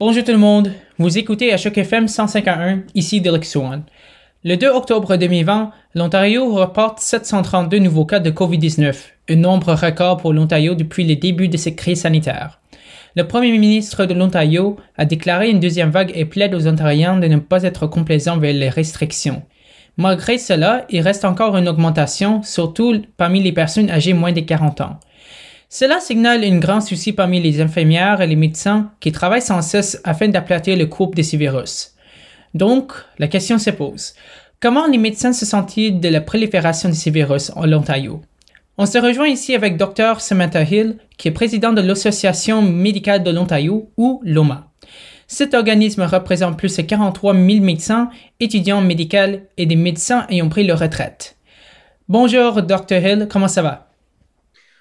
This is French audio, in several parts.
Bonjour tout le monde, vous écoutez à Choc FM 151, ici Derek Swan. Le 2 octobre 2020, l'Ontario reporte 732 nouveaux cas de COVID-19, un nombre record pour l'Ontario depuis le début de cette crise sanitaire. Le premier ministre de l'Ontario a déclaré une deuxième vague et plaide aux Ontariens de ne pas être complaisants vers les restrictions. Malgré cela, il reste encore une augmentation, surtout parmi les personnes âgées moins de 40 ans. Cela signale un grand souci parmi les infirmières et les médecins qui travaillent sans cesse afin d'aplatir le cours de ce virus. Donc, la question se pose. Comment les médecins se sentent-ils de la prolifération de ces virus en Ontario? On se rejoint ici avec Dr. Samantha Hill, qui est président de l'Association médicale de l'Ontario, ou LOMA. Cet organisme représente plus de 43 000 médecins, étudiants médicaux et des médecins ayant pris leur retraite. Bonjour, Dr. Hill, comment ça va?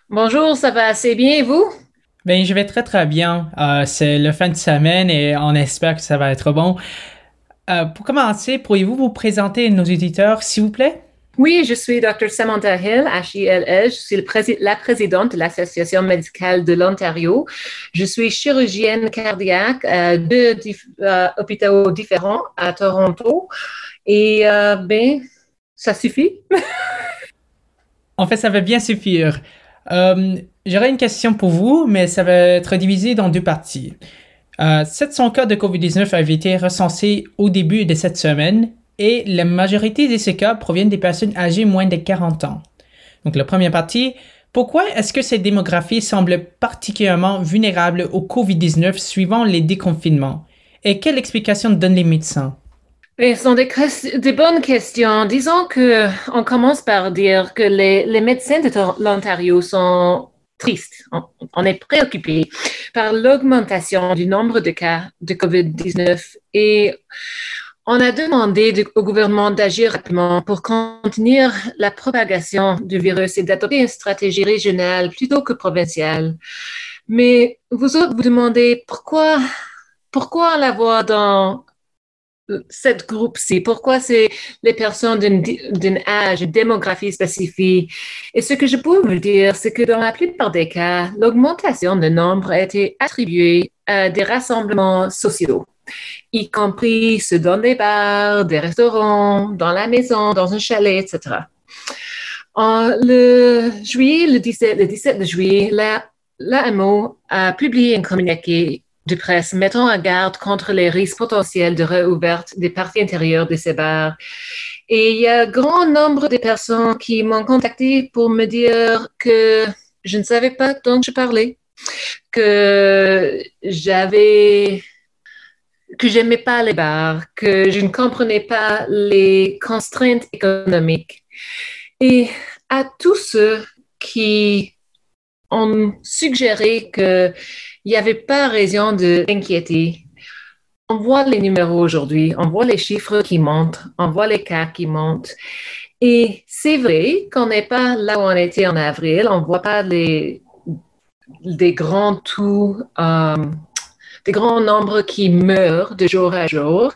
Bonjour, ça va assez bien et vous? Ben, je vais très très bien. Euh, c'est le fin de semaine et on espère que ça va être bon. Euh, pour commencer, pourriez-vous vous présenter nos auditeurs, s'il vous plaît? Oui, je suis Dr. Samantha Hill, H-I-L-L. Je suis la présidente de l'Association médicale de l'Ontario. Je suis chirurgienne cardiaque à deux euh, hôpitaux différents à Toronto. Et ben, ça suffit. en fait, ça va bien suffire. Euh, j'aurais une question pour vous, mais ça va être divisé dans deux parties. 700 euh, cas de COVID-19 avaient été recensés au début de cette semaine et la majorité de ces cas proviennent des personnes âgées moins de 40 ans. Donc la première partie, pourquoi est-ce que ces démographies semblent particulièrement vulnérables au COVID-19 suivant les déconfinements? Et quelle explication donnent les médecins? Ce sont des, des, bonnes questions. Disons que on commence par dire que les, les médecins de l'Ontario sont tristes. On, est préoccupés par l'augmentation du nombre de cas de COVID-19 et on a demandé au gouvernement d'agir rapidement pour contenir la propagation du virus et d'adopter une stratégie régionale plutôt que provinciale. Mais vous autres, vous demandez pourquoi, pourquoi l'avoir dans cette groupe-ci? Pourquoi c'est les personnes d'un âge, une démographie spécifique? Et ce que je peux vous dire, c'est que dans la plupart des cas, l'augmentation de nombre a été attribuée à des rassemblements sociaux, y compris ceux dans des bars, des restaurants, dans la maison, dans un chalet, etc. En le juillet, le 17, le 17 de juillet, l'AMO a publié un communiqué de presse mettant en garde contre les risques potentiels de réouverture des parties intérieures de ces bars. Et il y a un grand nombre de personnes qui m'ont contacté pour me dire que je ne savais pas dont je parlais, que j'avais que j'aimais pas les bars, que je ne comprenais pas les contraintes économiques. Et à tous ceux qui ont suggéré que il n'y avait pas raison d'inquiéter. On voit les numéros aujourd'hui, on voit les chiffres qui montent, on voit les cas qui montent. Et c'est vrai qu'on n'est pas là où on était en avril, on ne voit pas les, des grands tout, euh, des grands nombres qui meurent de jour à jour,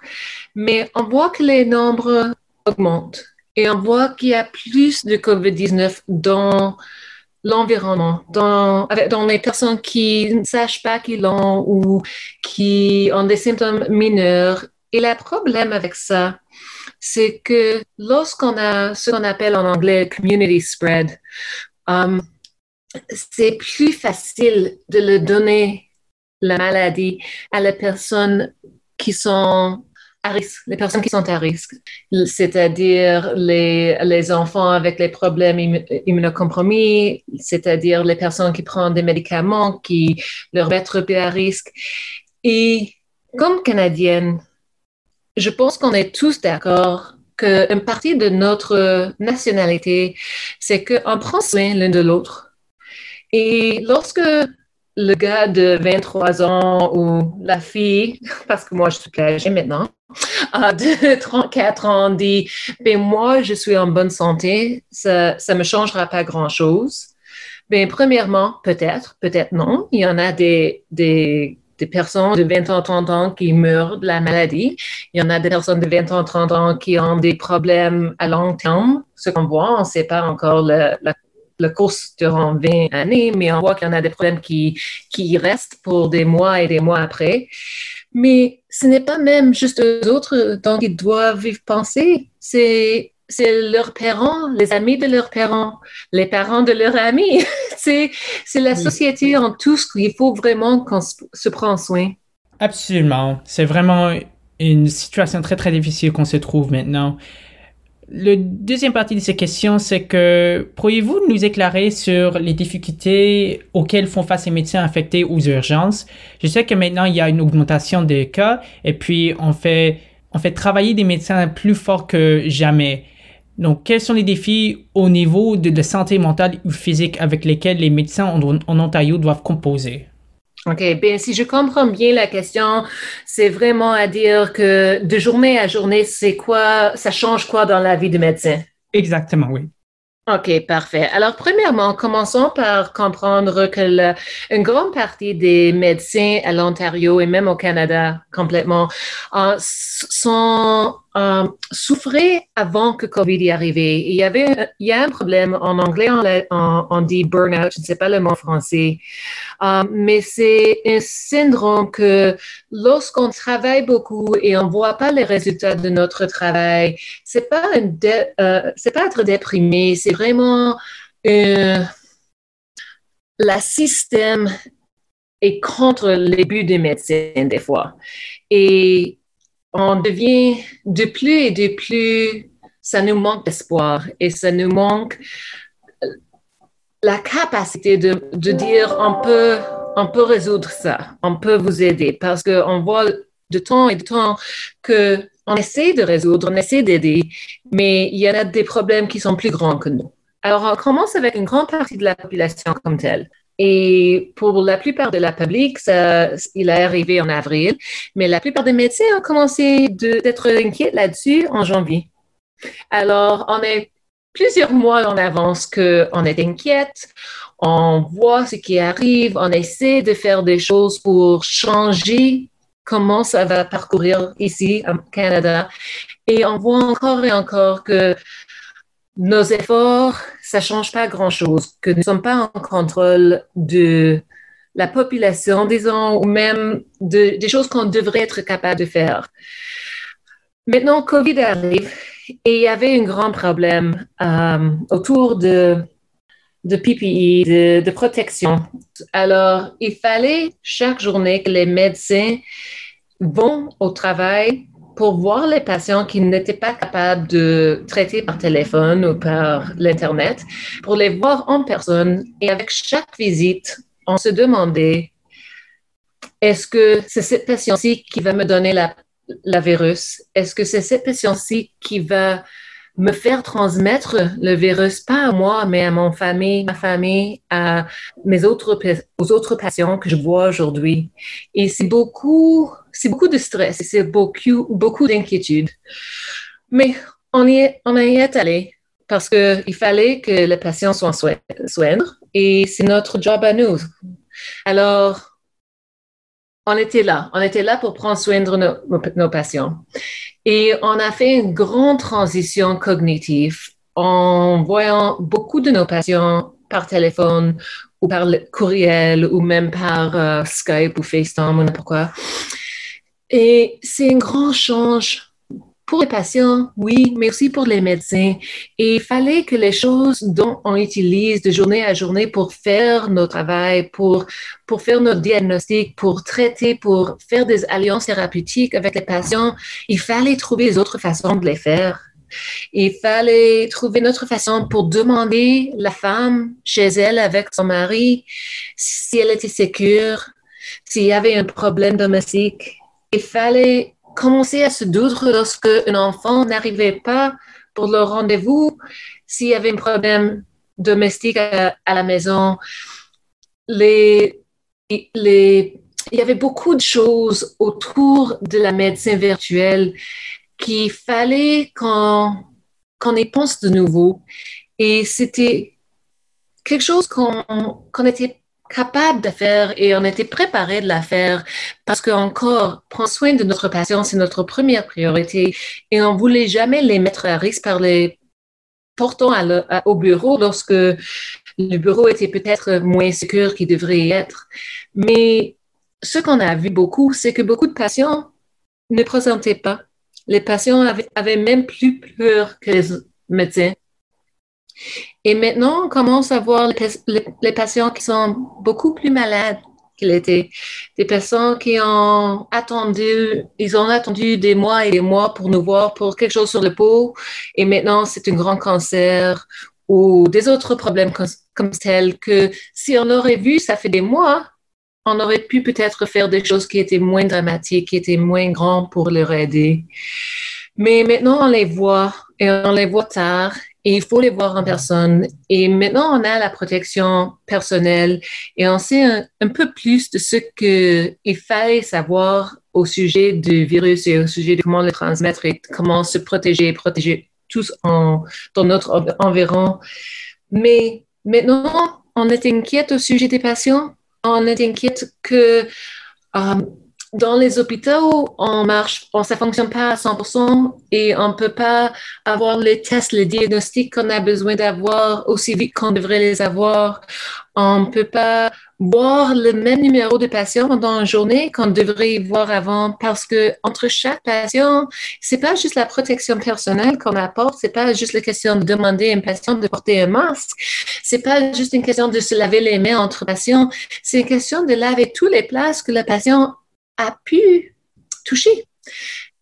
mais on voit que les nombres augmentent et on voit qu'il y a plus de COVID-19 dans l'environnement, dans, dans les personnes qui ne sachent pas qu'ils l'ont ou qui ont des symptômes mineurs. Et le problème avec ça, c'est que lorsqu'on a ce qu'on appelle en anglais community spread, um, c'est plus facile de le donner la maladie à les personnes qui sont à risque, les personnes qui sont à risque, c'est-à-dire les, les enfants avec les problèmes immunocompromis, c'est-à-dire les personnes qui prennent des médicaments qui leur mettent à risque. Et comme Canadienne, je pense qu'on est tous d'accord qu'une partie de notre nationalité, c'est qu'on prend soin l'un de l'autre. Et lorsque le gars de 23 ans ou la fille, parce que moi je suis âgée maintenant, de 34 ans dit, ben moi je suis en bonne santé, ça ne me changera pas grand-chose. Ben premièrement, peut-être, peut-être non. Il y en a des, des, des personnes de 20 ans, 30 ans qui meurent de la maladie. Il y en a des personnes de 20 ans, 30 ans qui ont des problèmes à long terme. Ce qu'on voit, on ne sait pas encore la le course durant 20 années, mais on voit qu'il y en a des problèmes qui, qui restent pour des mois et des mois après. Mais ce n'est pas même juste eux autres dont ils doivent penser, c'est c'est leurs parents, les amis de leurs parents, les parents de leurs amis. c'est la société en tout ce qu'il faut vraiment qu'on se prenne soin. Absolument. C'est vraiment une situation très, très difficile qu'on se trouve maintenant. Le deuxième partie de ces questions, c'est que pourriez-vous nous éclairer sur les difficultés auxquelles font face les médecins affectés aux urgences? Je sais que maintenant, il y a une augmentation des cas et puis on fait, on fait travailler des médecins plus forts que jamais. Donc, quels sont les défis au niveau de, de santé mentale ou physique avec lesquels les médecins en Ontario doivent composer? OK, bien, si je comprends bien la question, c'est vraiment à dire que de journée à journée, c'est quoi, ça change quoi dans la vie du médecin? Exactement, oui. OK, parfait. Alors, premièrement, commençons par comprendre que une grande partie des médecins à l'Ontario et même au Canada complètement euh, sont euh, souffraient avant que COVID y arrivait. Il y avait, il y a un problème en anglais, on, dit burnout, je ne sais pas le mot français, euh, mais c'est un syndrome que lorsqu'on travaille beaucoup et on voit pas les résultats de notre travail, c'est pas un euh, pas être déprimé, c'est vraiment euh, la système est contre les buts des médecins des fois. Et on devient de plus et de plus, ça nous manque d'espoir et ça nous manque la capacité de, de dire on peut, on peut résoudre ça, on peut vous aider parce qu'on voit de temps et de temps que on essaie de résoudre, on essaie d'aider, mais il y en a des problèmes qui sont plus grands que nous. Alors, on commence avec une grande partie de la population comme telle. Et pour la plupart de la public, il est arrivé en avril, mais la plupart des médecins ont commencé d'être inquiets là-dessus en janvier. Alors, on est plusieurs mois en avance qu'on est inquiète, on voit ce qui arrive, on essaie de faire des choses pour changer comment ça va parcourir ici au Canada. Et on voit encore et encore que nos efforts, ça change pas grand-chose, que nous ne sommes pas en contrôle de la population, disons, ou même de, des choses qu'on devrait être capable de faire. Maintenant, COVID arrive et il y avait un grand problème euh, autour de, de PPE, de, de protection. Alors, il fallait chaque journée que les médecins vont au travail pour voir les patients qui n'étaient pas capables de traiter par téléphone ou par l'Internet, pour les voir en personne. Et avec chaque visite, on se demandait, est-ce que c'est cette patient-ci qui va me donner la, la virus? Est-ce que c'est cette patient-ci qui va me faire transmettre le virus, pas à moi, mais à mon famille, ma famille, à mes autres, aux autres patients que je vois aujourd'hui. Et c'est beaucoup, c'est beaucoup de stress, c'est beaucoup, beaucoup d'inquiétude. Mais on y est, on y est allé parce qu'il fallait que les patients soient soignés et c'est notre job à nous. Alors, on était là. On était là pour prendre soin de nos, patients. Et on a fait une grande transition cognitive en voyant beaucoup de nos patients par téléphone ou par courriel ou même par euh, Skype ou FaceTime ou n'importe quoi. Et c'est un grand change pour les patients, oui, mais aussi pour les médecins. Et il fallait que les choses dont on utilise de journée à journée pour faire notre travail, pour, pour faire notre diagnostic, pour traiter, pour faire des alliances thérapeutiques avec les patients, il fallait trouver des autres façons de les faire. Il fallait trouver notre façon pour demander la femme chez elle avec son mari si elle était sécure, s'il y avait un problème domestique. Il fallait commencer à se douter lorsque un enfant n'arrivait pas pour le rendez-vous, s'il y avait un problème domestique à, la maison. Il y avait beaucoup de choses autour de la médecine virtuelle qu'il fallait qu'on qu'on y pense de nouveau. Et c'était quelque chose qu'on qu'on était capable de faire et on était préparé de la faire parce qu'encore, prendre soin de notre patient, c'est notre première priorité et on voulait jamais les mettre à risque par les portant au bureau lorsque le bureau était peut-être moins sûr qu'il devrait être. Mais ce qu'on a vu beaucoup, c'est que beaucoup de patients ne présentaient pas. Les patients avaient, même plus peur que les médecins. Et maintenant, on commence à voir les, patients qui sont beaucoup plus malades qu'ils étaient. Des patients qui ont attendu, ils ont attendu des mois et des mois pour nous voir pour quelque chose sur le peau. Et maintenant, c'est un grand cancer ou des autres problèmes comme, comme que si on aurait vu, ça fait des mois, on aurait pu peut-être faire des choses qui étaient moins dramatiques, qui étaient moins grandes pour leur aider. Mais maintenant, on les voit et on les voit tard et il faut les voir en personne. Et maintenant, on a la protection personnelle et on sait un, peu plus de ce qu'il fallait savoir au sujet du virus et au sujet de comment le transmettre et comment se protéger et protéger tous en, dans notre environnement. Mais maintenant, on est inquiète au sujet des patients on est inquiète que euh, dans les hôpitaux, on marche, on, ça fonctionne pas à 100% et on peut pas avoir les tests, les diagnostics qu'on a besoin d'avoir aussi vite qu'on devrait les avoir. On peut pas voir le même numéro de patients pendant une journée qu'on devrait voir avant parce que entre chaque patient, c'est pas juste la protection personnelle qu'on apporte, c'est pas juste la question de demander à un patient de porter un masque, c'est pas juste une question de se laver les mains entre patients, c'est une question de laver tous les places que le patient a pu toucher.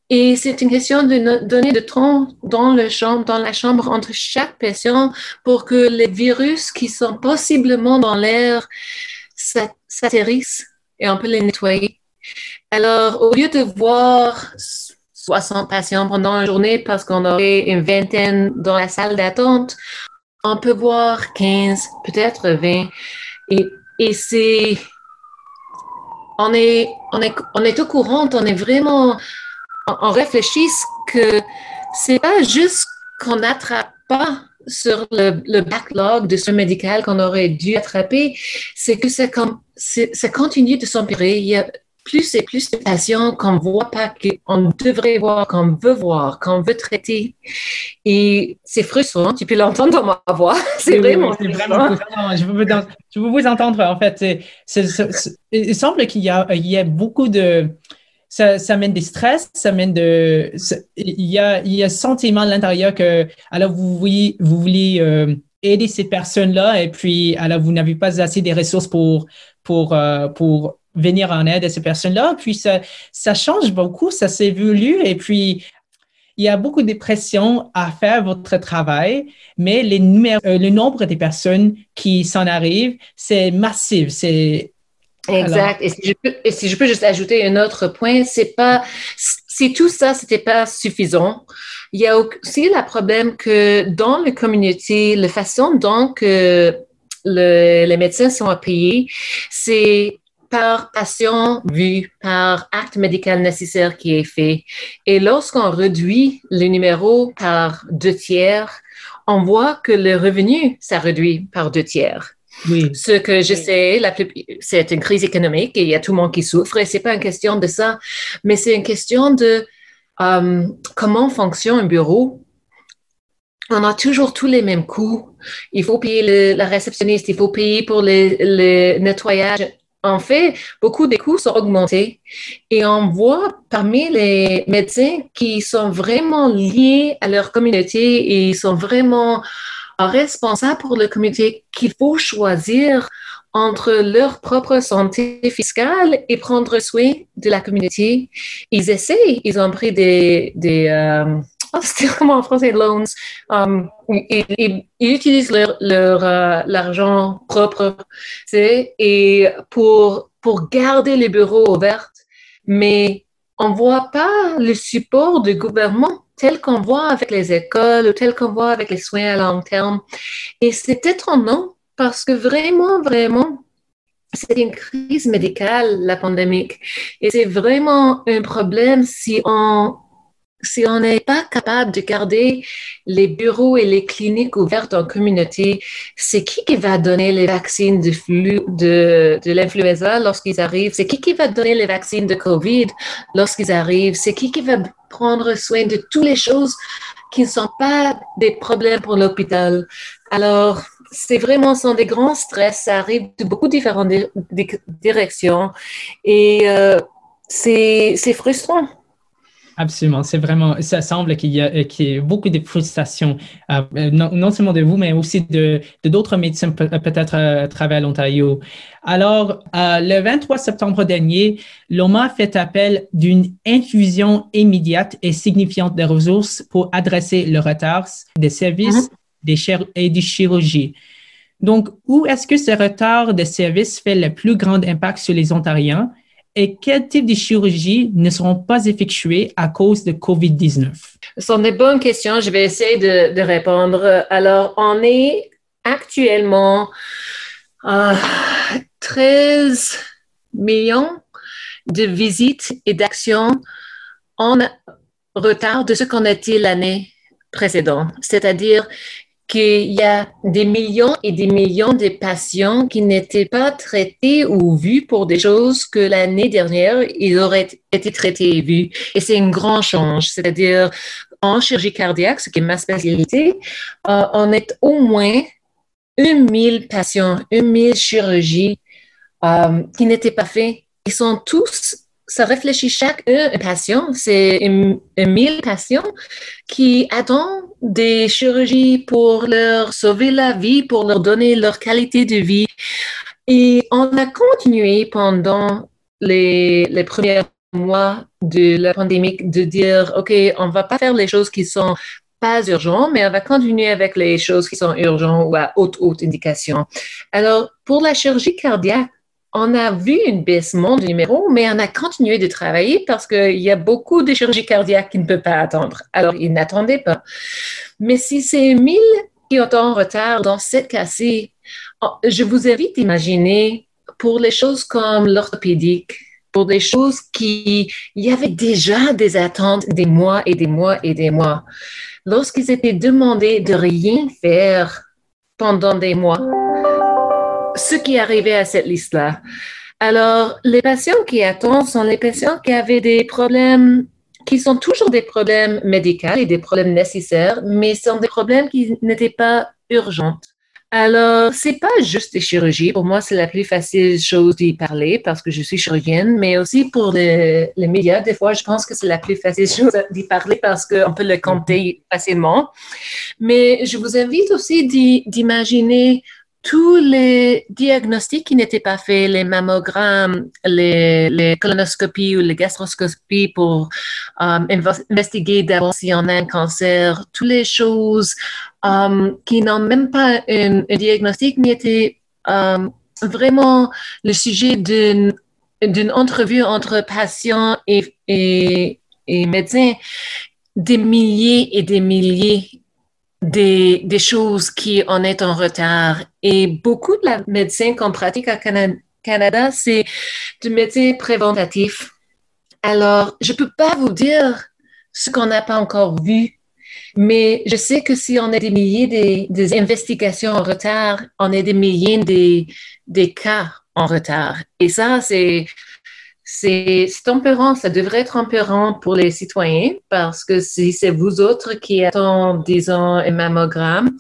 Et c'est une question de donner de temps dans, le chambre, dans la chambre entre chaque patient pour que les virus qui sont possiblement dans l'air s'atterrissent et on peut les nettoyer. Alors, au lieu de voir 60 patients pendant une journée parce qu'on aurait une vingtaine dans la salle d'attente, on peut voir 15, peut-être 20. Et, et c'est on est, on est, on est au courant, on est vraiment, on, réfléchit que c'est pas juste qu'on n'attrape pas sur le, backlog de soins médical qu'on aurait dû attraper, c'est que ça, continue de s'empirer. Il y a plus et plus de patients qu'on voit pas, qu'on devrait voir, qu'on veut voir, qu'on veut traiter. Et c'est frustrant, tu peux l'entendre dans ma voix. C'est vraiment, oui, vraiment Je veux, je veux, vous entendre, en fait. il semble qu'il y a, il y a beaucoup de... Ça, ça, mène des stress, ça mène de... il, y a, il y a un sentiment à l'intérieur que, alors, vous voulez, vous voulez euh, aider ces personnes-là et puis, alors, vous n'avez pas assez de ressources pour, pour, euh, pour venir en aide à ces personnes-là. Puis ça, change beaucoup, ça s'évolue et puis il y a beaucoup de pression à faire votre travail, mais les euh, le nombre de personnes qui s'en arrivent, c'est massif. C'est Exact. Et si, je peux, juste ajouter un autre point, c'est pas, si tout ça, c'était pas suffisant, il y a aussi le problème que dans la communauté, la façon dont les médecins sont payés, c'est par patient vu, par acte médical nécessaire qui est fait. Et lorsqu'on réduit le numéro par deux tiers, on voit que le revenu, ça réduit par deux tiers. Oui. Ce que je sais, c'est une crise économique et il y a tout le monde qui souffre et c'est pas une question de ça, mais c'est une question de euh, comment fonctionne un bureau. On a toujours tous les mêmes coûts. Il faut payer le, la réceptionniste, il faut payer pour le, le nettoyage en fait, beaucoup des coûts sont augmentés et on voit parmi les médecins qui sont vraiment liés à leur communauté et sont vraiment responsables pour la communauté qu'il faut choisir entre leur propre santé fiscale et prendre soin de la communauté. Ils essaient, ils ont pris des, des euh, oh, comment en français, loans. Um, ils, utilisent leur, leur euh, l'argent propre, et pour pour garder les bureaux ouverts, mais on voit pas le support du gouvernement tel qu'on voit avec les écoles ou tel qu'on voit avec les soins à long terme. Et c'est étonnant parce que vraiment, vraiment, c'est une crise médicale, la pandémie. Et c'est vraiment un problème si on si on n'est pas capable de garder les bureaux et les cliniques ouvertes en communauté, c'est qui qui va donner les vaccins de, de, de l'influenza lorsqu'ils arrivent? C'est qui qui va donner les vaccins de COVID lorsqu'ils arrivent? C'est qui qui va prendre soin de toutes les choses qui ne sont pas des problèmes pour l'hôpital? Alors, c'est vraiment sont des grands stress. Ça arrive de beaucoup différentes directions et euh, c'est frustrant. Absolument. C'est vraiment, ça semble qu'il y, a, qu'il y a beaucoup de frustration, euh, non, seulement de vous, mais aussi de, d'autres médecins peut-être à travers l'Ontario. Alors, euh, le 23 septembre dernier, l'OMA fait appel d'une infusion immédiate et signifiante de ressources pour adresser le retard des services mm-hmm. des et des chirurgies. Donc, où est-ce que ce retard de services fait le plus grand impact sur les Ontariens? Et quel type de chirurgies ne seront pas effectuées à cause de COVID-19? Ce sont des bonnes questions. Je vais essayer de, répondre. Alors, on est actuellement à 13 millions de visites et d'actions en retard de ce qu'on était l'année précédente. C'est-à-dire qu'il y a des millions et des millions de patients qui n'étaient pas traités ou vus pour des choses que l'année dernière, ils auraient été traités et vus. Et c'est un grand change. C'est-à-dire, en chirurgie cardiaque, ce qui est ma spécialité, euh, on est au moins 1000 patients, 1000 chirurgies euh, qui n'étaient pas faits. Ils sont tous ça réfléchit chaque patient, c'est mille patients qui attendent des chirurgies pour leur sauver la vie, pour leur donner leur qualité de vie. Et on a continué pendant les, premiers mois de la pandémie de dire, OK, on va pas faire les choses qui sont pas urgentes, mais on va continuer avec les choses qui sont urgentes ou à haute, haute indication. Alors, pour la chirurgie cardiaque, on a vu une baisse du numéro, mais on a continué de travailler parce qu'il y a beaucoup de chirurgies cardiaques qui ne peuvent pas attendre. Alors, ils n'attendaient pas. Mais si c'est 1000 qui sont en retard dans cette cas-ci, je vous invite à imaginer pour les choses comme l'orthopédique, pour des choses qui, il y avait déjà des attentes des mois et des mois et des mois. Lorsqu'ils étaient demandés de rien faire pendant des mois, ce qui arrivait à cette liste-là. Alors, les patients qui attendent sont les patients qui avaient des problèmes qui sont toujours des problèmes médicaux et des problèmes nécessaires, mais sont des problèmes qui n'étaient pas urgents. Alors, c'est pas juste des chirurgies. Pour moi, c'est la plus facile chose d'y parler parce que je suis chirurgienne, mais aussi pour les, les médias, des fois, je pense que c'est la plus facile chose d'y parler parce qu'on peut le compter facilement. Mais je vous invite aussi d'imaginer tous les diagnostics qui n'étaient pas faits, les mammogrammes, les, colonoscopies ou les gastroscopies pour euh, investiguer d'abord si on a un cancer, toutes les choses euh, qui n'ont même pas un, diagnostic, mais étaient euh, vraiment le sujet d'une d'une entrevue entre patients et, et, et médecins, des milliers et des milliers des, choses qui en est en retard. Et beaucoup de la médecine qu'on pratique à Canada, c'est du médecin préventif. Alors, je peux pas vous dire ce qu'on n'a pas encore vu, mais je sais que si on a des milliers des, des investigations en retard, on a des milliers des, des cas en retard. Et ça, c'est c'est tempérant, ça devrait être tempérant pour les citoyens parce que si c'est vous autres qui attendez, disons, un mammogramme,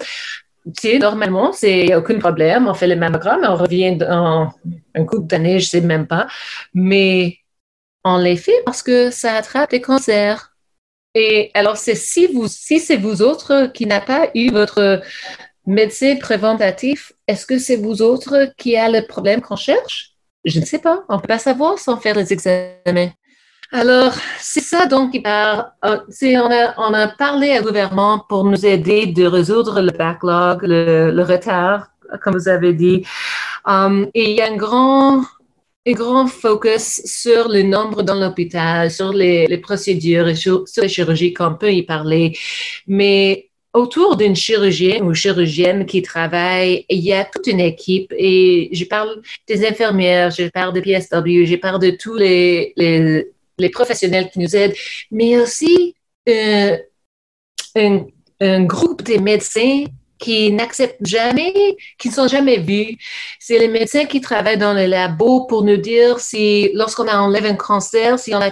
normalement, c'est aucun problème. On fait le mammogramme, on revient dans un coup d'année, je sais même pas. Mais on les fait parce que ça attrape des cancers. Et alors, c'est si vous, si c'est vous autres qui n'avez pas eu votre médecin préventatif, est-ce que c'est vous autres qui a le problème qu'on cherche? Je ne sais pas. On ne peut pas savoir sans faire les examens. Alors, c'est ça donc part. Euh, on, a, on a parlé au gouvernement pour nous aider de résoudre le backlog, le, retard, comme vous avez dit. Um, et il y a un grand, un grand focus sur le nombre dans l'hôpital, sur les, les procédures et sur, sur les chirurgies qu'on peut y parler. Mais autour d'une chirurgienne ou chirurgienne qui travaille, il y a toute une équipe et je parle des infirmières, je parle de PSW, je parle de tous les, les, professionnels qui nous aident, mais aussi euh, un, groupe de médecins qui n'acceptent jamais, qui ne sont jamais vus. C'est les médecins qui travaillent dans le labo pour nous dire si, lorsqu'on a enlevé un cancer, si on a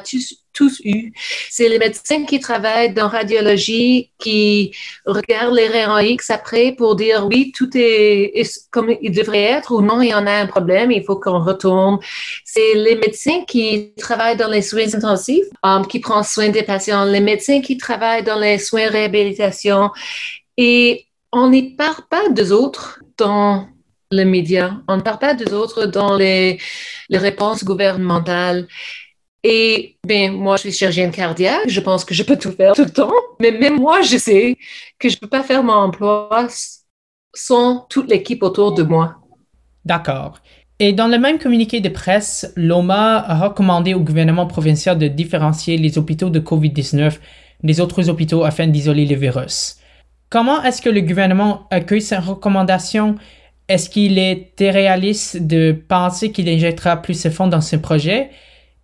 tous eu. C'est les médecins qui travaillent dans radiologie, qui regardent les rayons X après pour dire oui, tout est, comme il devrait être ou non, il y en a un problème, il faut qu'on retourne. C'est les médecins qui travaillent dans les soins intensifs, um, qui prennent soin des patients, les médecins qui travaillent dans les soins réhabilitation. Et on n'y parle pas des autres dans les médias, on ne parle pas des autres dans les, les réponses gouvernementales. Et ben, moi, je suis chirurgienne cardiaque, je pense que je peux tout faire tout le temps, mais même moi, je sais que je ne peux pas faire mon emploi sans toute l'équipe autour de moi. D'accord. Et dans le même communiqué de presse, l'OMA a recommandé au gouvernement provincial de différencier les hôpitaux de COVID-19 des autres hôpitaux afin d'isoler le virus. Comment est-ce que le gouvernement accueille ces recommandations? Est-ce qu'il était réaliste de penser qu'il injectera plus de fonds dans ce projet?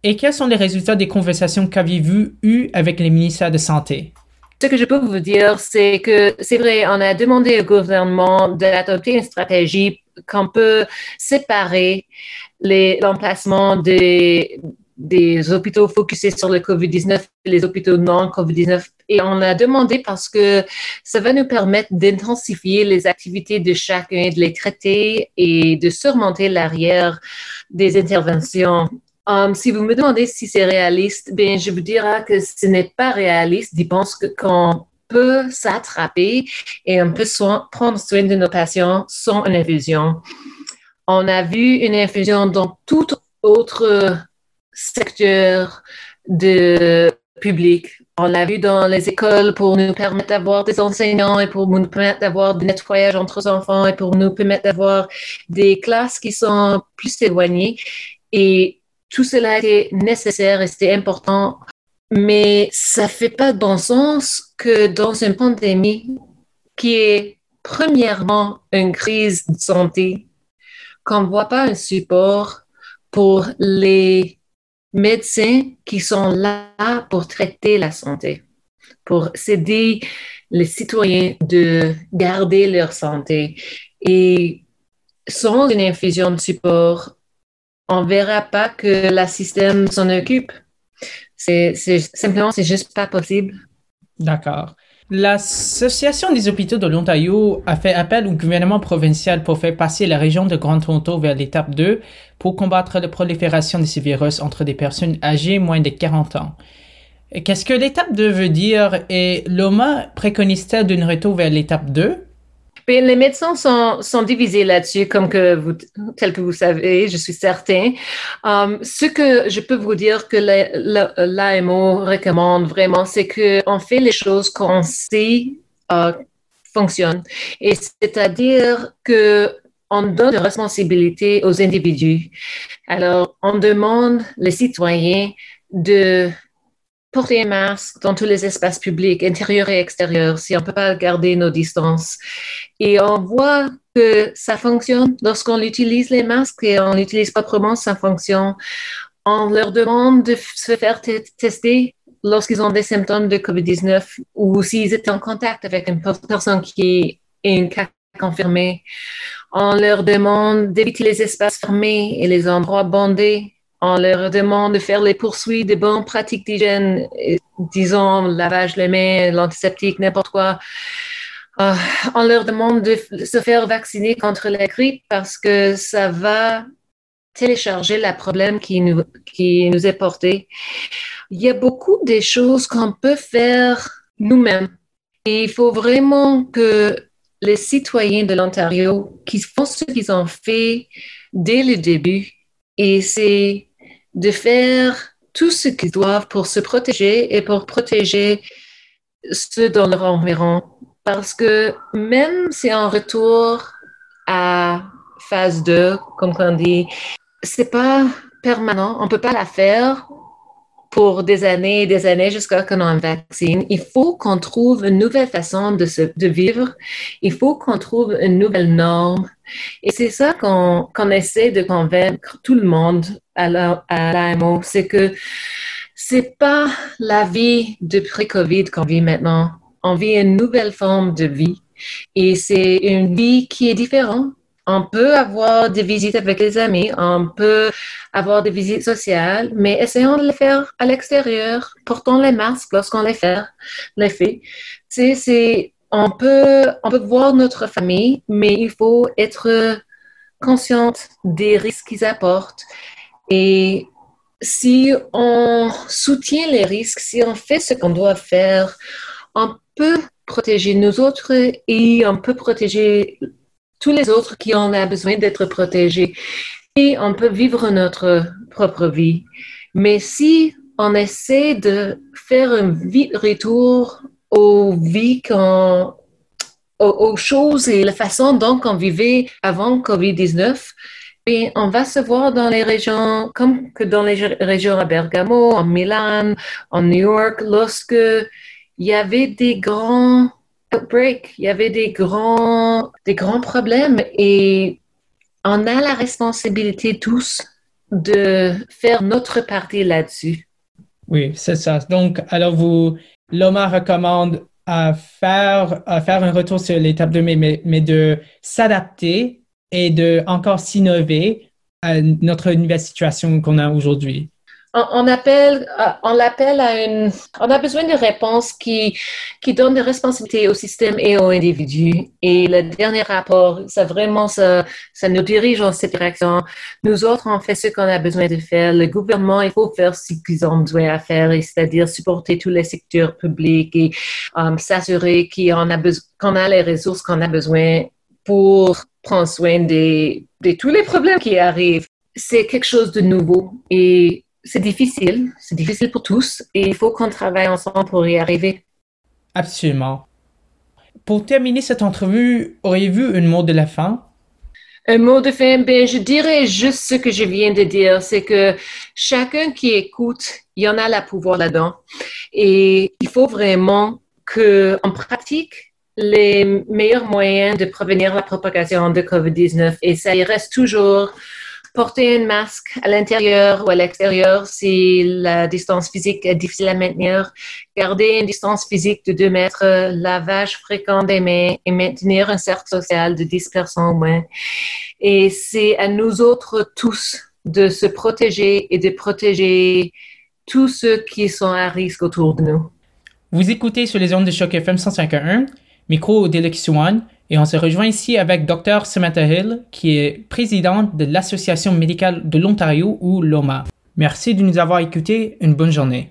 Et quels sont les résultats des conversations qu'avez-vous eues avec les ministères de Santé? Ce que je peux vous dire, c'est que c'est vrai, on a demandé au gouvernement d'adopter une stratégie qu'on peut séparer l'emplacement des, des hôpitaux focusés sur le COVID-19 et les hôpitaux non COVID-19. Et on a demandé parce que ça va nous permettre d'intensifier les activités de chacun, de les traiter et de surmonter l'arrière des interventions. Um, si vous me demandez si c'est réaliste, ben, je vous dirai que ce n'est pas réaliste Je pense qu'on peut s'attraper et on peut prendre soin de nos patients sans une infusion. On a vu une infusion dans tout autre secteur de public. On l'a vu dans les écoles pour nous permettre d'avoir des enseignants et pour nous permettre d'avoir du nettoyage entre enfants et pour nous permettre d'avoir des classes qui sont plus éloignées. Et tout cela était nécessaire et c'était important. Mais ça fait pas de bon sens que dans une pandémie qui est premièrement une crise de santé, qu'on ne voit pas un support pour les médecins qui sont là pour traiter la santé, pour aider les citoyens de garder leur santé. Et sans une infusion de support, on verra pas que le système s'en occupe. C'est simplement, c'est juste pas possible. D'accord. L'Association des hôpitaux de l'Ontario a fait appel au gouvernement provincial pour faire passer la région de Grand Toronto vers l'étape 2 pour combattre la prolifération de ces virus entre des personnes âgées moins de 40 ans. Qu'est-ce que l'étape 2 veut dire et l'OMA préconise-t-elle d'une retour vers l'étape 2 les médecins sont, divisés là-dessus, comme vous, tel que vous savez, je suis certain. Um, ce que je peux vous dire que l'AMO recommande vraiment, c'est qu'on fait les choses qu'on sait euh, fonctionnent. Et c'est-à-dire que on donne une responsabilité aux individus. Alors, on demande les citoyens de porter un masque dans tous les espaces publics, intérieurs et extérieurs, si on ne peut pas garder nos distances. Et on voit que ça fonctionne lorsqu'on utilise les masques et on l'utilise proprement, ça fonctionne. On leur demande de se faire tester lorsqu'ils ont des symptômes de COVID-19 ou s'ils étaient en contact avec une personne qui est un cas confirmé. On leur demande d'éviter les espaces fermés et les endroits bondés on leur demande de faire les poursuites des bonnes pratiques d'hygiène, disons lavage les mains, l'antiseptique, n'importe quoi. Euh, on leur demande de se faire vacciner contre la grippe parce que ça va télécharger le problème qui nous, est porté. Il y a beaucoup de choses qu'on peut faire nous-mêmes. Et il faut vraiment que les citoyens de l'Ontario qui font ce qu'ils ont fait dès le début, et c'est de faire tout ce qu'ils doivent pour se protéger et pour protéger ceux dans leur environ. Parce que même si on retour à phase 2, comme on dit, c'est pas permanent. On peut pas la faire pour des années et des années jusqu'à qu'on ait un vaccin. Il faut qu'on trouve une nouvelle façon de, vivre. Il faut qu'on trouve une nouvelle norme. Et c'est ça qu'on essaie de convaincre tout le monde à l'AMO. C'est que c'est pas la vie de pré-COVID qu'on vit maintenant. On vit une nouvelle forme de vie. Et c'est une vie qui est différente On peut avoir des visites avec les amis, on peut avoir des visites sociales, mais essayons de les faire à l'extérieur. Portons les masques lorsqu'on les fait. Les on peut, on peut voir notre famille, mais il faut être consciente des risques qu'ils apportent. Et si on soutient les risques, si on fait ce qu'on doit faire, on peut protéger nous autres et on peut protéger tous les autres qui en ont besoin d'être protégés. Et on peut vivre notre propre vie. Mais si on essaie de faire un vite retour aux vies aux, choses et la façon dont on vivait avant COVID-19, et on va se voir dans les régions, comme que dans les régions à Bergamo, en Milan, en New York, lorsque il y avait des grands il y avait des grands, des grands problèmes et on a la responsabilité tous de faire notre partie là-dessus. Oui, c'est ça. Donc, alors vous, l'OMA recommande à faire, à faire un retour sur l'étape de mai, mais, mais de s'adapter et de encore s'innover à notre nouvelle situation qu'on a aujourd'hui on, appelle, euh, on l'appelle à une, on a besoin de réponses qui, qui donnent des responsabilités au système et aux individus. Et le dernier rapport, ça vraiment, ça, ça nous dirige en cette direction. Nous autres, on fait ce qu'on a besoin de faire. Le gouvernement, il faut faire ce qu'ils ont besoin à faire, c'est-à-dire supporter tous les secteurs publics et um, s'assurer qu'on a, qu'on a les ressources qu'on a besoin pour prendre soin de tous les problèmes qui arrivent. C'est quelque chose de nouveau et c'est difficile, c'est difficile pour tous et il faut qu'on travaille ensemble pour y arriver. Absolument. Pour terminer cette entrevue, auriez-vous un mot de la fin? Un mot de fin, ben, je dirais juste ce que je viens de dire, c'est que chacun qui écoute, il y en a la pouvoir là-dedans. Et il faut vraiment qu'on pratique les meilleurs moyens de prévenir la propagation de COVID-19 et ça y reste toujours Porter un masque à l'intérieur ou à l'extérieur si la distance physique est difficile à maintenir. Garder une distance physique de 2 mètres, lavage fréquent des mains et maintenir un cercle social de 10 personnes au moins. Et c'est à nous autres tous de se protéger et de protéger tous ceux qui sont à risque autour de nous. Vous écoutez sur les ondes de choc FM 151, micro Delix et on se rejoint ici avec Dr. Samantha Hill, qui est présidente de l'Association médicale de l'Ontario ou l'OMA. Merci de nous avoir écoutés. Une bonne journée.